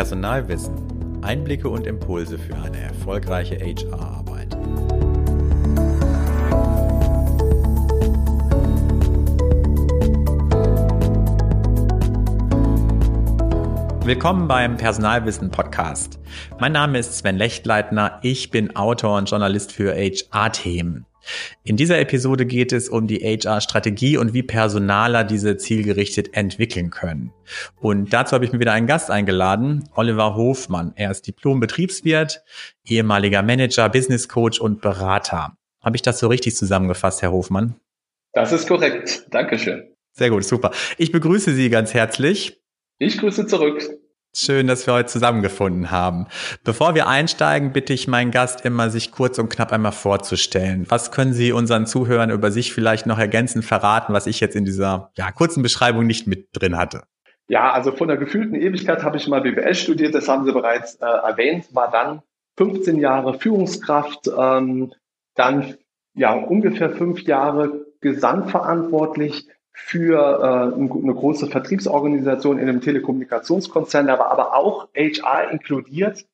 Personalwissen. Einblicke und Impulse für eine erfolgreiche HR-Arbeit. Willkommen beim Personalwissen Podcast. Mein Name ist Sven Lechtleitner. Ich bin Autor und Journalist für HR-Themen. In dieser Episode geht es um die HR-Strategie und wie Personaler diese zielgerichtet entwickeln können. Und dazu habe ich mir wieder einen Gast eingeladen, Oliver Hofmann. Er ist Diplom-Betriebswirt, ehemaliger Manager, Business Coach und Berater. Habe ich das so richtig zusammengefasst, Herr Hofmann? Das ist korrekt. Dankeschön. Sehr gut, super. Ich begrüße Sie ganz herzlich. Ich grüße zurück. Schön, dass wir heute zusammengefunden haben. Bevor wir einsteigen, bitte ich meinen Gast immer, sich kurz und knapp einmal vorzustellen. Was können Sie unseren Zuhörern über sich vielleicht noch ergänzend verraten, was ich jetzt in dieser ja, kurzen Beschreibung nicht mit drin hatte? Ja, also von der gefühlten Ewigkeit habe ich mal BWL studiert, das haben Sie bereits äh, erwähnt, war dann 15 Jahre Führungskraft, ähm, dann ja ungefähr fünf Jahre gesamtverantwortlich für äh, eine große Vertriebsorganisation in einem Telekommunikationskonzern, da war aber auch HR inkludiert.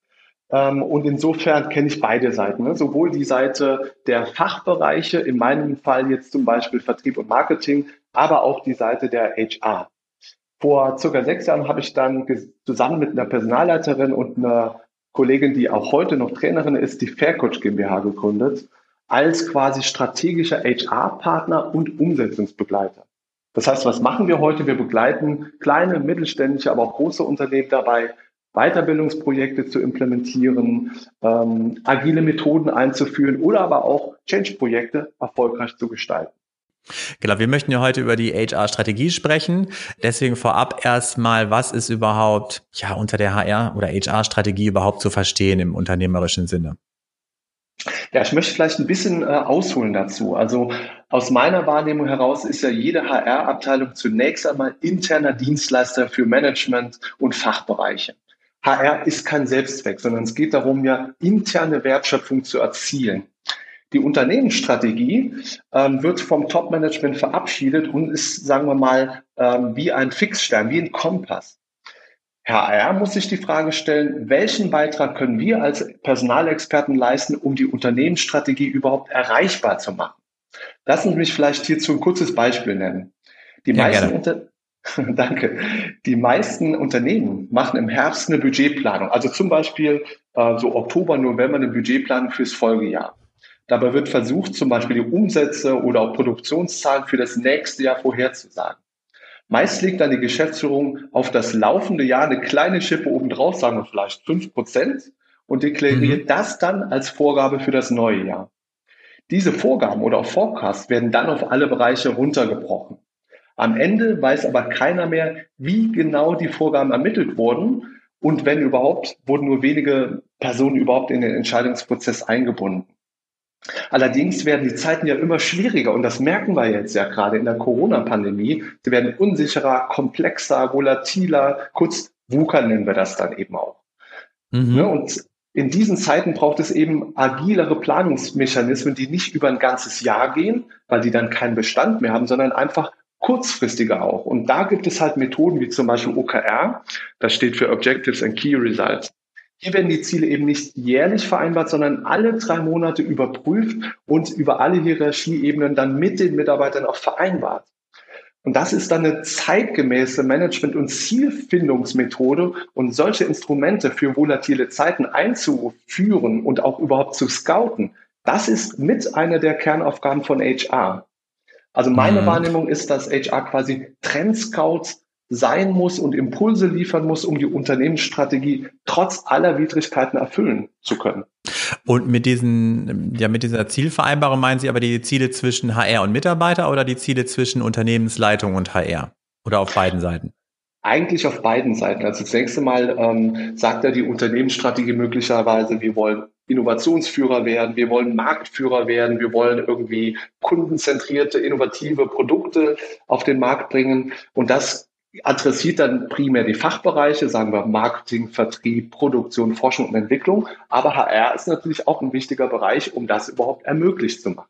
Ähm, und insofern kenne ich beide Seiten, ne? sowohl die Seite der Fachbereiche, in meinem Fall jetzt zum Beispiel Vertrieb und Marketing, aber auch die Seite der HR. Vor circa sechs Jahren habe ich dann zusammen mit einer Personalleiterin und einer Kollegin, die auch heute noch Trainerin ist, die Faircoach GmbH gegründet, als quasi strategischer HR-Partner und Umsetzungsbegleiter. Das heißt, was machen wir heute? Wir begleiten kleine, mittelständische, aber auch große Unternehmen dabei, Weiterbildungsprojekte zu implementieren, ähm, agile Methoden einzuführen oder aber auch Change-Projekte erfolgreich zu gestalten. Genau, wir möchten ja heute über die HR-Strategie sprechen. Deswegen vorab erstmal, was ist überhaupt ja unter der HR oder HR-Strategie überhaupt zu verstehen im unternehmerischen Sinne? Ja, ich möchte vielleicht ein bisschen äh, ausholen dazu. Also aus meiner Wahrnehmung heraus ist ja jede HR-Abteilung zunächst einmal interner Dienstleister für Management und Fachbereiche. HR ist kein Selbstzweck, sondern es geht darum, ja interne Wertschöpfung zu erzielen. Die Unternehmensstrategie ähm, wird vom Top-Management verabschiedet und ist, sagen wir mal, ähm, wie ein Fixstern, wie ein Kompass. HR muss sich die Frage stellen, welchen Beitrag können wir als Personalexperten leisten, um die Unternehmensstrategie überhaupt erreichbar zu machen? Lassen Sie mich vielleicht hierzu ein kurzes Beispiel nennen. Die ja, meisten Unter Danke. Die meisten Unternehmen machen im Herbst eine Budgetplanung, also zum Beispiel äh, so Oktober, November eine Budgetplanung fürs Folgejahr. Dabei wird versucht, zum Beispiel die Umsätze oder auch Produktionszahlen für das nächste Jahr vorherzusagen. Meist legt dann die Geschäftsführung auf das laufende Jahr eine kleine Schippe obendrauf, sagen wir vielleicht fünf Prozent, und deklariert mhm. das dann als Vorgabe für das neue Jahr. Diese Vorgaben oder auch Forecasts werden dann auf alle Bereiche runtergebrochen. Am Ende weiß aber keiner mehr, wie genau die Vorgaben ermittelt wurden und wenn überhaupt, wurden nur wenige Personen überhaupt in den Entscheidungsprozess eingebunden. Allerdings werden die Zeiten ja immer schwieriger und das merken wir jetzt ja gerade in der Corona-Pandemie. Sie werden unsicherer, komplexer, volatiler, kurz WUKA nennen wir das dann eben auch. Mhm. Ne, und in diesen Zeiten braucht es eben agilere Planungsmechanismen, die nicht über ein ganzes Jahr gehen, weil die dann keinen Bestand mehr haben, sondern einfach kurzfristiger auch. Und da gibt es halt Methoden wie zum Beispiel OKR, das steht für Objectives and Key Results. Hier werden die Ziele eben nicht jährlich vereinbart, sondern alle drei Monate überprüft und über alle Hierarchieebenen dann mit den Mitarbeitern auch vereinbart. Und das ist dann eine zeitgemäße Management- und Zielfindungsmethode und solche Instrumente für volatile Zeiten einzuführen und auch überhaupt zu scouten. Das ist mit einer der Kernaufgaben von HR. Also meine mhm. Wahrnehmung ist, dass HR quasi Trendscouts sein muss und Impulse liefern muss, um die Unternehmensstrategie trotz aller Widrigkeiten erfüllen zu können. Und mit diesen, ja, mit dieser Zielvereinbarung meinen Sie aber die Ziele zwischen HR und Mitarbeiter oder die Ziele zwischen Unternehmensleitung und HR? Oder auf beiden Seiten? Eigentlich auf beiden Seiten. Also das nächste Mal ähm, sagt ja die Unternehmensstrategie möglicherweise, wir wollen Innovationsführer werden, wir wollen Marktführer werden, wir wollen irgendwie kundenzentrierte, innovative Produkte auf den Markt bringen. Und das adressiert dann primär die Fachbereiche, sagen wir Marketing, Vertrieb, Produktion, Forschung und Entwicklung. Aber HR ist natürlich auch ein wichtiger Bereich, um das überhaupt ermöglicht zu machen.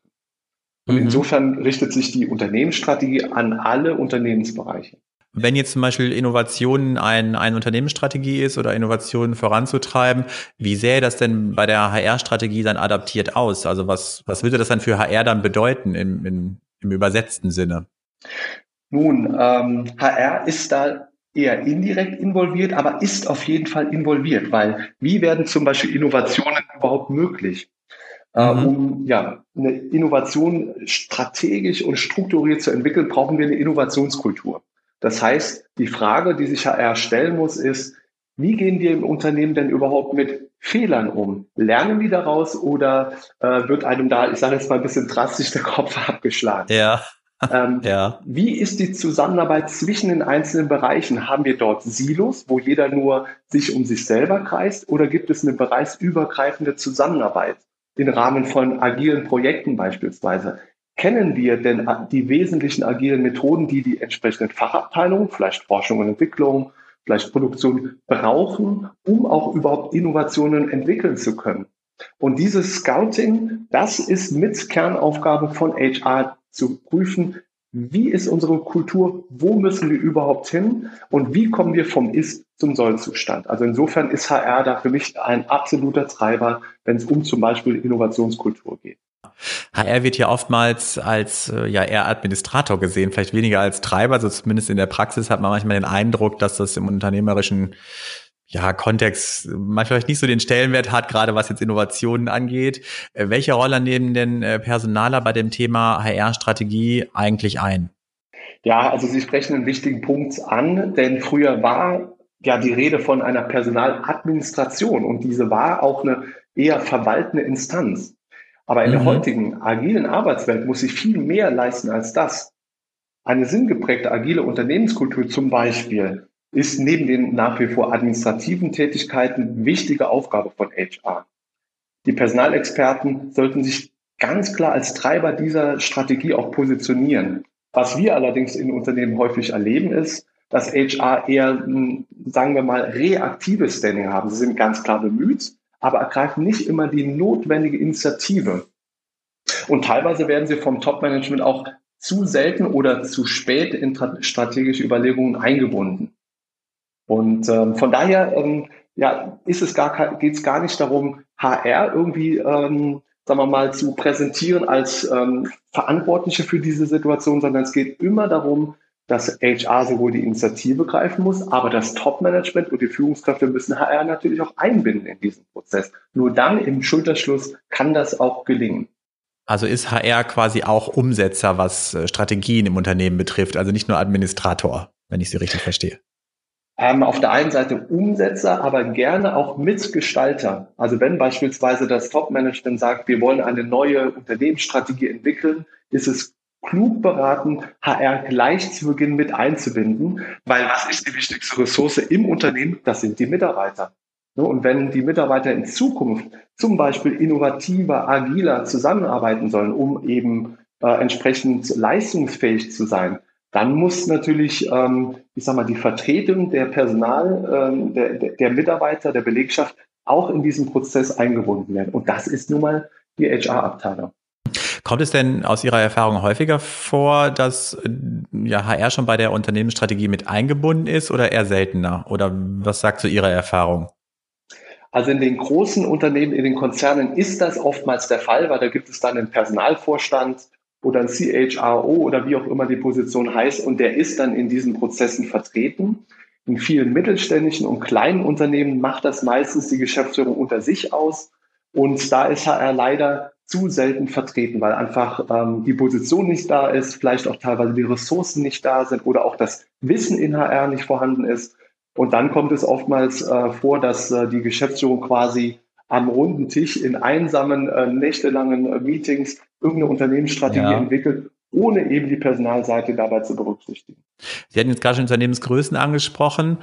Und mhm. insofern richtet sich die Unternehmensstrategie an alle Unternehmensbereiche. Wenn jetzt zum Beispiel Innovation ein, eine Unternehmensstrategie ist oder Innovationen voranzutreiben, wie sähe das denn bei der HR-Strategie dann adaptiert aus? Also was, was würde das dann für HR dann bedeuten im, im, im übersetzten Sinne? Nun, ähm, HR ist da eher indirekt involviert, aber ist auf jeden Fall involviert, weil wie werden zum Beispiel Innovationen überhaupt möglich? Äh, mhm. um ja, eine Innovation strategisch und strukturiert zu entwickeln, brauchen wir eine Innovationskultur. Das heißt, die Frage, die sich HR stellen muss, ist, wie gehen wir im Unternehmen denn überhaupt mit Fehlern um? Lernen die daraus oder äh, wird einem da, ich sage jetzt mal ein bisschen drastisch, der Kopf abgeschlagen? Ja. Ähm, ja. Wie ist die Zusammenarbeit zwischen den einzelnen Bereichen? Haben wir dort Silos, wo jeder nur sich um sich selber kreist, oder gibt es eine bereichsübergreifende Zusammenarbeit im Rahmen von agilen Projekten beispielsweise? Kennen wir denn die wesentlichen agilen Methoden, die die entsprechenden Fachabteilungen, vielleicht Forschung und Entwicklung, vielleicht Produktion brauchen, um auch überhaupt Innovationen entwickeln zu können? Und dieses Scouting, das ist mit Kernaufgabe von HR zu prüfen, wie ist unsere Kultur, wo müssen wir überhaupt hin und wie kommen wir vom Ist zum Soll-Zustand. Also insofern ist HR da für mich ein absoluter Treiber, wenn es um zum Beispiel Innovationskultur geht. HR wird ja oftmals als äh, ja eher Administrator gesehen, vielleicht weniger als Treiber. Also zumindest in der Praxis hat man manchmal den Eindruck, dass das im unternehmerischen ja, Kontext manchmal nicht so den Stellenwert hat, gerade was jetzt Innovationen angeht. Äh, welche Rolle nehmen denn äh, Personaler bei dem Thema HR-Strategie eigentlich ein? Ja, also Sie sprechen einen wichtigen Punkt an, denn früher war ja die Rede von einer Personaladministration und diese war auch eine eher verwaltende Instanz. Aber in mhm. der heutigen agilen Arbeitswelt muss sie viel mehr leisten als das. Eine sinngeprägte agile Unternehmenskultur zum Beispiel ist neben den nach wie vor administrativen Tätigkeiten wichtige Aufgabe von HR. Die Personalexperten sollten sich ganz klar als Treiber dieser Strategie auch positionieren. Was wir allerdings in Unternehmen häufig erleben, ist, dass HR eher, sagen wir mal, reaktives Standing haben. Sie sind ganz klar bemüht, aber ergreifen nicht immer die notwendige Initiative. Und teilweise werden sie vom Top-Management auch zu selten oder zu spät in strategische Überlegungen eingebunden. Und ähm, von daher ähm, ja, ist es gar geht es gar nicht darum, HR irgendwie, ähm, sagen wir mal, zu präsentieren als ähm, Verantwortliche für diese Situation, sondern es geht immer darum, dass HR sowohl die Initiative greifen muss, aber das Top-Management und die Führungskräfte müssen HR natürlich auch einbinden in diesen Prozess. Nur dann im Schulterschluss kann das auch gelingen. Also ist HR quasi auch Umsetzer, was äh, Strategien im Unternehmen betrifft, also nicht nur Administrator, wenn ich Sie richtig verstehe ähm, auf der einen Seite Umsetzer, aber gerne auch Mitgestalter. Also wenn beispielsweise das Top-Management sagt, wir wollen eine neue Unternehmensstrategie entwickeln, ist es klug beraten, HR gleich zu Beginn mit einzubinden, weil was ist die wichtigste Ressource im Unternehmen? Das sind die Mitarbeiter. Und wenn die Mitarbeiter in Zukunft zum Beispiel innovativer, agiler zusammenarbeiten sollen, um eben äh, entsprechend leistungsfähig zu sein, dann muss natürlich, ähm, ich sag mal, die Vertretung der Personal, ähm, der, der Mitarbeiter, der Belegschaft auch in diesen Prozess eingebunden werden. Und das ist nun mal die HR-Abteilung. Kommt es denn aus Ihrer Erfahrung häufiger vor, dass äh, ja, HR schon bei der Unternehmensstrategie mit eingebunden ist oder eher seltener? Oder was sagt zu Ihrer Erfahrung? Also in den großen Unternehmen, in den Konzernen ist das oftmals der Fall, weil da gibt es dann einen Personalvorstand, oder ein CHRO oder wie auch immer die Position heißt und der ist dann in diesen Prozessen vertreten. In vielen mittelständischen und kleinen Unternehmen macht das meistens die Geschäftsführung unter sich aus und da ist HR leider zu selten vertreten, weil einfach ähm, die Position nicht da ist, vielleicht auch teilweise die Ressourcen nicht da sind oder auch das Wissen in HR nicht vorhanden ist. Und dann kommt es oftmals äh, vor, dass äh, die Geschäftsführung quasi am runden Tisch in einsamen, äh, nächtelangen äh, Meetings irgendeine Unternehmensstrategie ja. entwickelt, ohne eben die Personalseite dabei zu berücksichtigen. Sie hatten jetzt gerade schon Unternehmensgrößen angesprochen.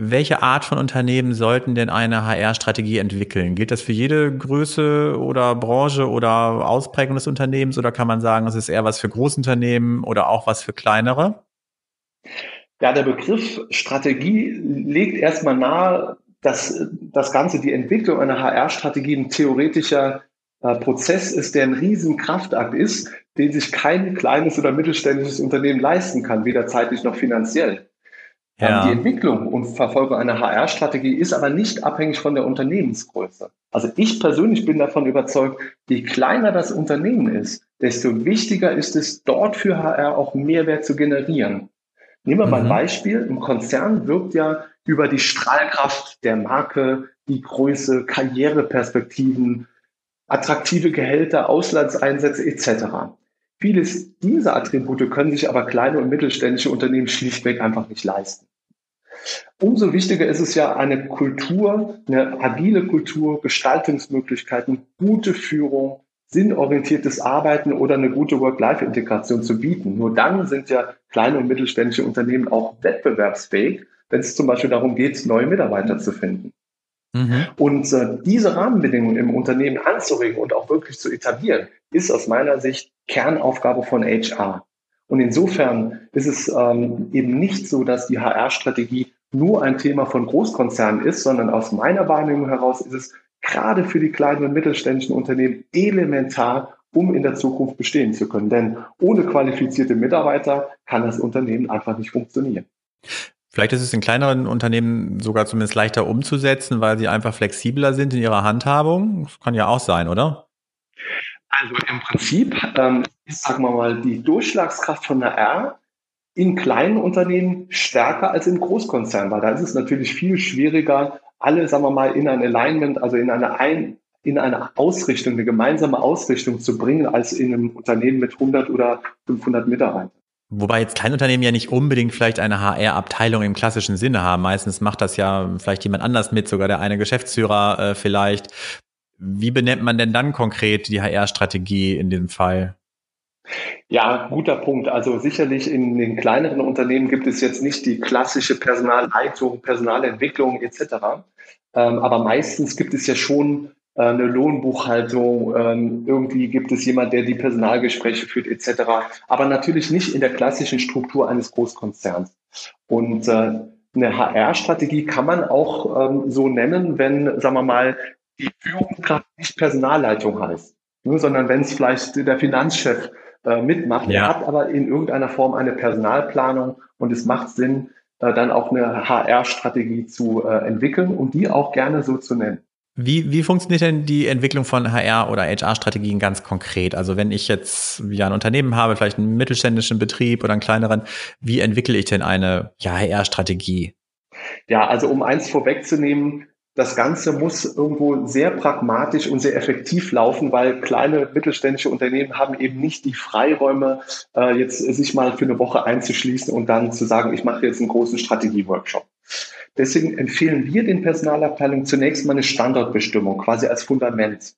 Welche Art von Unternehmen sollten denn eine HR-Strategie entwickeln? Gilt das für jede Größe oder Branche oder Ausprägung des Unternehmens oder kann man sagen, es ist eher was für Großunternehmen oder auch was für kleinere? Ja, der Begriff Strategie legt erstmal nahe, dass das Ganze, die Entwicklung einer HR-Strategie ein theoretischer äh, Prozess ist, der ein Riesenkraftakt ist, den sich kein kleines oder mittelständisches Unternehmen leisten kann, weder zeitlich noch finanziell. Ja. Die Entwicklung und Verfolgung einer HR-Strategie ist aber nicht abhängig von der Unternehmensgröße. Also ich persönlich bin davon überzeugt, je kleiner das Unternehmen ist, desto wichtiger ist es, dort für HR auch Mehrwert zu generieren. Nehmen wir mhm. mal ein mhm. Beispiel. Im Konzern wirkt ja über die Strahlkraft der Marke, die Größe, Karriereperspektiven, attraktive Gehälter, Auslandseinsätze etc. Vieles dieser Attribute können sich aber kleine und mittelständische Unternehmen schlichtweg einfach nicht leisten. Umso wichtiger ist es ja, eine Kultur, eine agile Kultur, Gestaltungsmöglichkeiten, gute Führung, sinnorientiertes Arbeiten oder eine gute Work-Life-Integration zu bieten. Nur dann sind ja kleine und mittelständische Unternehmen auch wettbewerbsfähig, wenn es zum Beispiel darum geht, neue Mitarbeiter zu finden. Mhm. Und äh, diese Rahmenbedingungen im Unternehmen anzuregen und auch wirklich zu etablieren, ist aus meiner Sicht Kernaufgabe von HR. Und insofern ist es ähm, eben nicht so, dass die HR-Strategie nur ein Thema von Großkonzernen ist, sondern aus meiner Wahrnehmung heraus ist es gerade für die kleinen und mittelständischen Unternehmen elementar, um in der Zukunft bestehen zu können. Denn ohne qualifizierte Mitarbeiter kann das Unternehmen einfach nicht funktionieren. Vielleicht ist es in kleineren Unternehmen sogar zumindest leichter umzusetzen, weil sie einfach flexibler sind in ihrer Handhabung. Das kann ja auch sein, oder? Also im Prinzip ähm, ist, sagen wir mal, die Durchschlagskraft von der R in kleinen Unternehmen stärker als in Großkonzernen, weil da ist es natürlich viel schwieriger, alle, sagen wir mal, in ein Alignment, also in eine ein, in eine Ausrichtung, eine gemeinsame Ausrichtung zu bringen, als in einem Unternehmen mit 100 oder 500 Mitarbeitern. Wobei jetzt Kleinunternehmen ja nicht unbedingt vielleicht eine HR-Abteilung im klassischen Sinne haben. Meistens macht das ja vielleicht jemand anders mit, sogar der eine Geschäftsführer äh, vielleicht. Wie benennt man denn dann konkret die HR-Strategie in dem Fall? Ja, guter Punkt. Also sicherlich in den kleineren Unternehmen gibt es jetzt nicht die klassische Personalleitung, Personalentwicklung etc. Ähm, aber meistens gibt es ja schon eine Lohnbuchhaltung, ähm, irgendwie gibt es jemand, der die Personalgespräche führt etc. Aber natürlich nicht in der klassischen Struktur eines Großkonzerns. Und äh, eine HR-Strategie kann man auch ähm, so nennen, wenn, sagen wir mal, die Führungskraft nicht Personalleitung heißt, nur, sondern wenn es vielleicht der Finanzchef äh, mitmacht. Ja. Hat aber in irgendeiner Form eine Personalplanung und es macht Sinn, äh, dann auch eine HR-Strategie zu äh, entwickeln und die auch gerne so zu nennen. Wie, wie funktioniert denn die Entwicklung von HR- oder HR-Strategien ganz konkret? Also wenn ich jetzt ja ein Unternehmen habe, vielleicht einen mittelständischen Betrieb oder einen kleineren, wie entwickle ich denn eine ja, HR-Strategie? Ja, also um eins vorwegzunehmen, das Ganze muss irgendwo sehr pragmatisch und sehr effektiv laufen, weil kleine mittelständische Unternehmen haben eben nicht die Freiräume, äh, jetzt sich mal für eine Woche einzuschließen und dann zu sagen, ich mache jetzt einen großen Strategieworkshop. Deswegen empfehlen wir den Personalabteilungen zunächst mal eine Standortbestimmung, quasi als Fundament.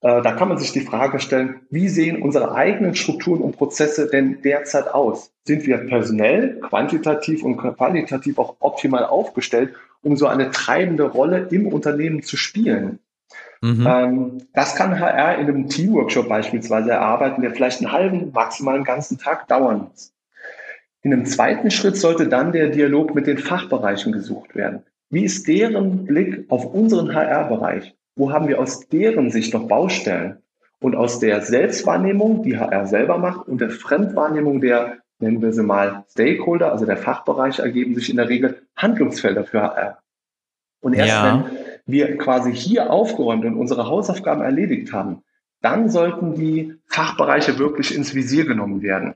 Äh, da kann man sich die Frage stellen, wie sehen unsere eigenen Strukturen und Prozesse denn derzeit aus? Sind wir personell, quantitativ und qualitativ auch optimal aufgestellt um so eine treibende Rolle im Unternehmen zu spielen. Mhm. Ähm, das kann HR in einem Teamworkshop beispielsweise erarbeiten, der vielleicht einen halben, maximal einen ganzen Tag dauern muss. In einem zweiten Schritt sollte dann der Dialog mit den Fachbereichen gesucht werden. Wie ist deren Blick auf unseren HR-Bereich? Wo haben wir aus deren Sicht noch Baustellen? Und aus der Selbstwahrnehmung, die HR selber macht, und der Fremdwahrnehmung der nennen wir sie mal Stakeholder, also der Fachbereich, ergeben sich in der Regel Handlungsfelder für HR. Und erst ja. wenn wir quasi hier aufgeräumt und unsere Hausaufgaben erledigt haben, dann sollten die Fachbereiche wirklich ins Visier genommen werden.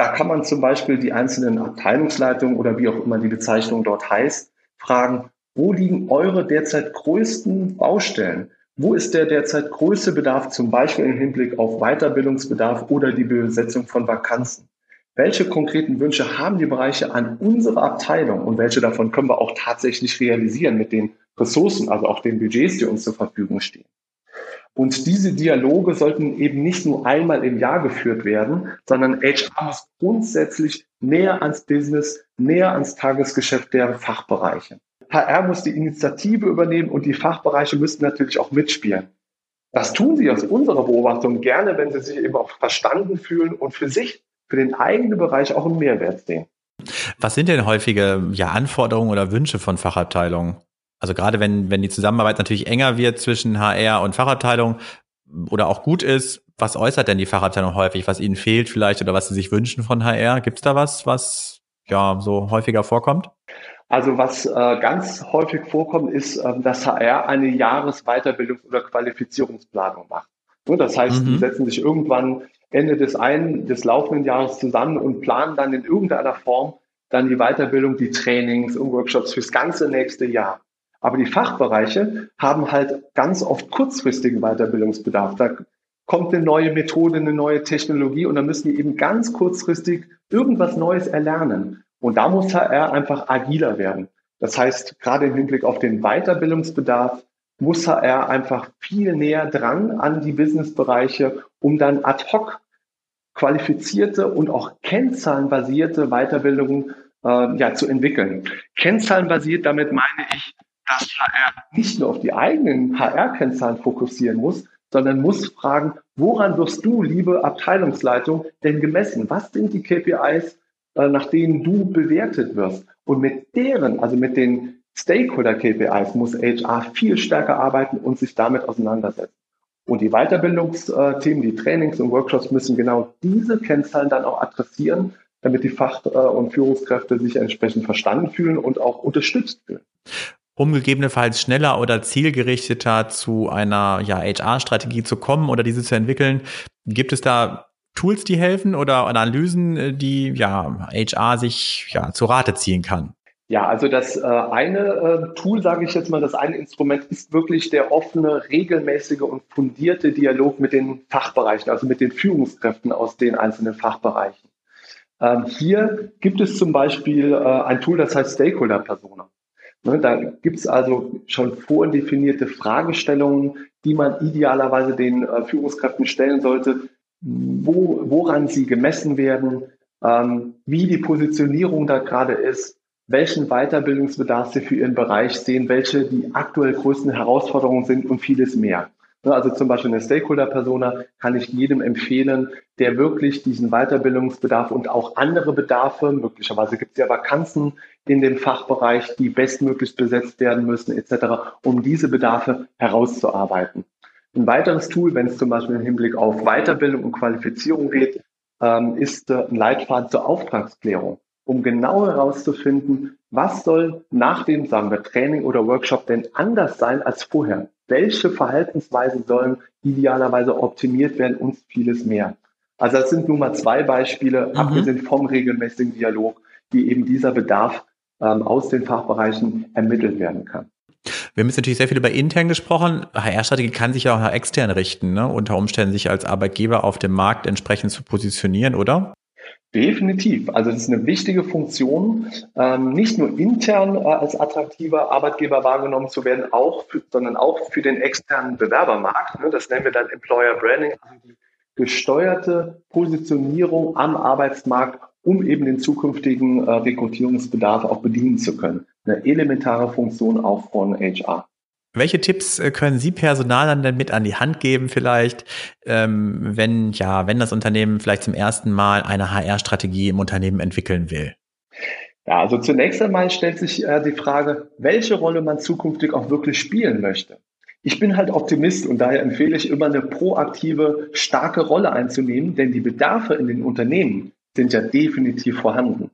Da kann man zum Beispiel die einzelnen Abteilungsleitungen oder wie auch immer die Bezeichnung dort heißt, fragen, wo liegen eure derzeit größten Baustellen? Wo ist der derzeit größte Bedarf, zum Beispiel im Hinblick auf Weiterbildungsbedarf oder die Besetzung von Vakanzen? welche konkreten Wünsche haben die Bereiche an unsere Abteilung und welche davon können wir auch tatsächlich realisieren mit den Ressourcen, also auch den Budgets, die uns zur Verfügung stehen. Und diese Dialoge sollten eben nicht nur einmal im Jahr geführt werden, sondern HR muss grundsätzlich näher ans Business, näher ans Tagesgeschäft der Fachbereiche. HR muss die Initiative übernehmen und die Fachbereiche müssen natürlich auch mitspielen. Das tun sie aus unserer Beobachtung gerne, wenn sie sich eben auch verstanden fühlen und für sich für den eigenen Bereich auch einen Mehrwert sehen. Was sind denn häufige ja, Anforderungen oder Wünsche von Fachabteilungen? Also gerade wenn, wenn die Zusammenarbeit natürlich enger wird zwischen HR und Fachabteilung oder auch gut ist, was äußert denn die Fachabteilung häufig, was ihnen fehlt vielleicht oder was sie sich wünschen von HR? Gibt es da was, was ja so häufiger vorkommt? Also was äh, ganz häufig vorkommt, ist, äh, dass HR eine Jahresweiterbildungs- oder Qualifizierungsplanung macht. Und das heißt, mhm. die setzen sich irgendwann Ende des einen, des laufenden Jahres zusammen und planen dann in irgendeiner Form dann die Weiterbildung, die Trainings und Workshops fürs ganze nächste Jahr. Aber die Fachbereiche haben halt ganz oft kurzfristigen Weiterbildungsbedarf. Da kommt eine neue Methode, eine neue Technologie und dann müssen die eben ganz kurzfristig irgendwas Neues erlernen. Und da muss HR einfach agiler werden. Das heißt, gerade im Hinblick auf den Weiterbildungsbedarf muss HR einfach viel näher dran an die Businessbereiche, um dann ad hoc qualifizierte und auch kennzahlenbasierte Weiterbildungen äh, ja, zu entwickeln. Kennzahlenbasiert, damit meine ich, dass HR nicht nur auf die eigenen HR-Kennzahlen fokussieren muss, sondern muss fragen, woran wirst du, liebe Abteilungsleitung, denn gemessen? Was sind die KPIs, äh, nach denen du bewertet wirst? Und mit deren, also mit den Stakeholder-KPIs muss HR viel stärker arbeiten und sich damit auseinandersetzen. Und die Weiterbildungsthemen, die Trainings und Workshops müssen genau diese Kennzahlen dann auch adressieren, damit die Fach- und Führungskräfte sich entsprechend verstanden fühlen und auch unterstützt fühlen. Um gegebenenfalls schneller oder zielgerichteter zu einer ja, HR-Strategie zu kommen oder diese zu entwickeln, gibt es da Tools, die helfen oder Analysen, die ja HR sich ja zu Rate ziehen kann? Ja, also das äh, eine äh, Tool, sage ich jetzt mal, das eine Instrument ist wirklich der offene, regelmäßige und fundierte Dialog mit den Fachbereichen, also mit den Führungskräften aus den einzelnen Fachbereichen. Ähm, hier gibt es zum Beispiel äh, ein Tool, das heißt Stakeholder Persona. Ne, da gibt es also schon vordefinierte Fragestellungen, die man idealerweise den äh, Führungskräften stellen sollte, wo, woran sie gemessen werden, ähm, wie die Positionierung da gerade ist, welchen Weiterbildungsbedarf Sie für Ihren Bereich sehen, welche die aktuell größten Herausforderungen sind und vieles mehr. Also zum Beispiel eine Stakeholder-Persona kann ich jedem empfehlen, der wirklich diesen Weiterbildungsbedarf und auch andere Bedarfe, möglicherweise gibt es ja Vakanzen in dem Fachbereich, die bestmöglich besetzt werden müssen, etc., um diese Bedarfe herauszuarbeiten. Ein weiteres Tool, wenn es zum Beispiel im Hinblick auf Weiterbildung und Qualifizierung geht, ähm, ist äh, ein Leitfaden zur Auftragsklärung um genau herauszufinden, was soll nach dem, sagen wir, Training oder Workshop denn anders sein als vorher? Welche Verhaltensweisen sollen idealerweise optimiert werden und vieles mehr? Also das sind nun mal zwei Beispiele, mhm. abgesehen vom regelmäßigen Dialog, wie eben dieser Bedarf ähm, aus den Fachbereichen ermittelt werden kann. Wir haben jetzt natürlich sehr viel über intern gesprochen. HR-Strategie kann sich ja auch nach extern richten, ne? unter Umständen sich als Arbeitgeber auf dem Markt entsprechend zu positionieren, oder? Definitiv. Also das ist eine wichtige Funktion, ähm, nicht nur intern äh, als attraktiver Arbeitgeber wahrgenommen zu werden, auch für, sondern auch für den externen Bewerbermarkt. Ne? Das nennen wir dann Employer Branding, also die gesteuerte Positionierung am Arbeitsmarkt, um eben den zukünftigen äh, Rekrutierungsbedarf auch bedienen zu können. Eine elementare Funktion auch von HR. Welche Tipps äh, können Sie Personalern denn mit an die Hand geben, vielleicht, ähm, wenn, ja, wenn das Unternehmen vielleicht zum ersten Mal eine HR-Strategie im Unternehmen entwickeln will? Ja, also zunächst einmal stellt sich äh, die Frage, welche Rolle man zukünftig auch wirklich spielen möchte. Ich bin halt Optimist und daher empfehle ich immer eine proaktive, starke Rolle einzunehmen, denn die Bedarfe in den Unternehmen sind ja definitiv vorhanden.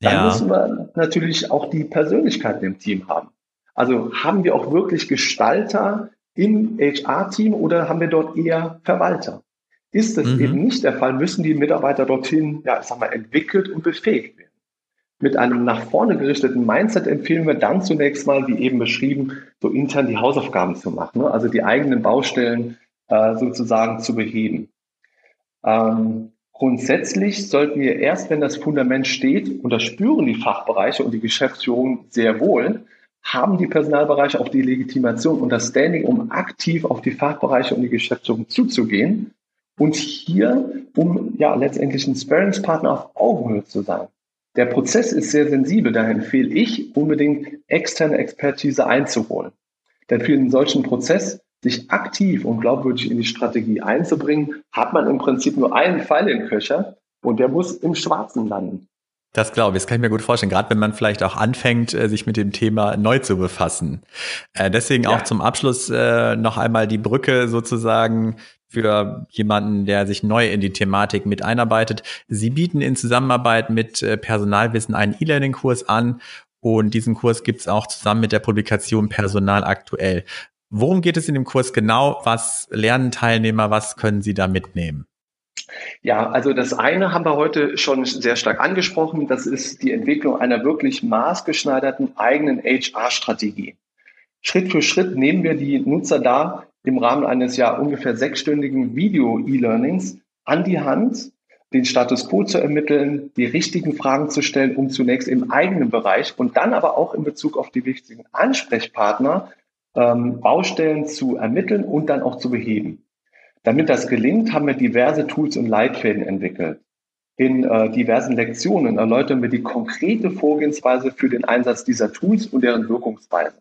Dann ja. müssen wir natürlich auch die Persönlichkeiten im Team haben. Also haben wir auch wirklich Gestalter im HR-Team oder haben wir dort eher Verwalter? Ist das mhm. eben nicht der Fall, müssen die Mitarbeiter dorthin, ja, ich sag mal, entwickelt und befähigt werden. Mit einem nach vorne gerichteten Mindset empfehlen wir dann zunächst mal, wie eben beschrieben, so intern die Hausaufgaben zu machen, ne? also die eigenen Baustellen äh, sozusagen zu beheben. Ähm, grundsätzlich sollten wir erst, wenn das Fundament steht, und das spüren die Fachbereiche und die Geschäftsführung sehr wohl, haben die Personalbereiche auch die Legitimation und das Standing, um aktiv auf die Fachbereiche und die Geschäftsführung zuzugehen und hier, um ja letztendlich ein Sparringspartner auf Augenhöhe zu sein. Der Prozess ist sehr sensibel, daher empfehle ich unbedingt externe Expertise einzuholen. Denn für einen solchen Prozess sich aktiv und glaubwürdig in die Strategie einzubringen, hat man im Prinzip nur einen Pfeil im Köcher und der muss im Schwarzen landen. Das glaube ich, das kann ich mir gut vorstellen, gerade wenn man vielleicht auch anfängt, äh, sich mit dem Thema neu zu befassen. Äh, deswegen ja. auch zum Abschluss äh, noch einmal die Brücke sozusagen für jemanden, der sich neu in die Thematik mit einarbeitet. Sie bieten in Zusammenarbeit mit Personalwissen einen E-Learning-Kurs an und diesen Kurs gibt es auch zusammen mit der Publikation Personal aktuell. Worum geht es in dem Kurs genau? Was lernen Teilnehmer? Was können sie da mitnehmen? Ja, also das eine haben wir heute schon sehr stark angesprochen. Das ist die Entwicklung einer wirklich maßgeschneiderten eigenen HR-Strategie. Schritt für Schritt nehmen wir die Nutzer da im Rahmen eines ja ungefähr sechsstündigen Video-E-Learnings an die Hand, den Status quo zu ermitteln, die richtigen Fragen zu stellen, um zunächst im eigenen Bereich und dann aber auch in Bezug auf die wichtigen Ansprechpartner ähm, Baustellen zu ermitteln und dann auch zu beheben. Damit das gelingt, haben wir diverse Tools und Leitfäden entwickelt. In äh, diversen Lektionen erläutern wir die konkrete Vorgehensweise für den Einsatz dieser Tools und deren Wirkungsweise.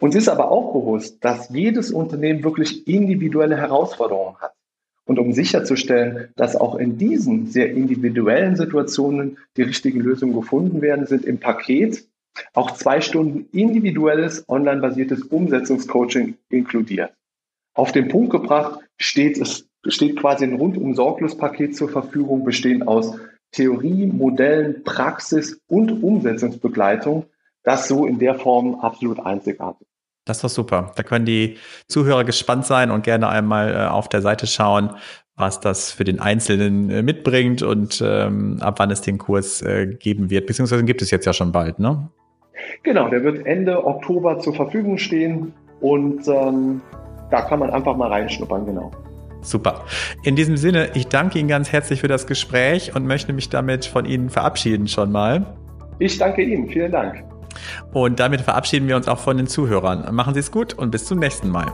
Uns ist aber auch bewusst, dass jedes Unternehmen wirklich individuelle Herausforderungen hat. Und um sicherzustellen, dass auch in diesen sehr individuellen Situationen die richtigen Lösungen gefunden werden, sind im Paket auch zwei Stunden individuelles online-basiertes Umsetzungscoaching inkludiert. Auf den Punkt gebracht steht es steht quasi ein rundum sorglos Paket zur Verfügung, bestehend aus Theorie, Modellen, Praxis und Umsetzungsbegleitung. Das so in der Form absolut einzigartig. Das ist doch super. Da können die Zuhörer gespannt sein und gerne einmal äh, auf der Seite schauen, was das für den Einzelnen äh, mitbringt und ähm, ab wann es den Kurs äh, geben wird. Beziehungsweise gibt es jetzt ja schon bald, ne? Genau, der wird Ende Oktober zur Verfügung stehen und ähm, da kann man einfach mal reinschnuppern, genau. Super. In diesem Sinne, ich danke Ihnen ganz herzlich für das Gespräch und möchte mich damit von Ihnen verabschieden schon mal. Ich danke Ihnen. Vielen Dank. Und damit verabschieden wir uns auch von den Zuhörern. Machen Sie es gut und bis zum nächsten Mal.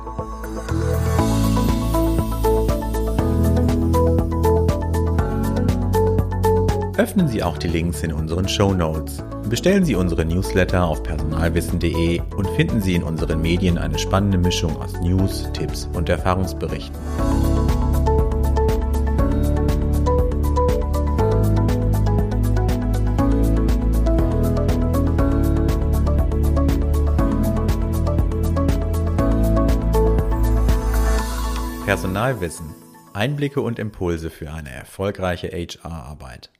Öffnen Sie auch die Links in unseren Show Notes. Bestellen Sie unsere Newsletter auf personalwissen.de und finden Sie in unseren Medien eine spannende Mischung aus News, Tipps und Erfahrungsberichten. Personalwissen. Einblicke und Impulse für eine erfolgreiche HR-Arbeit.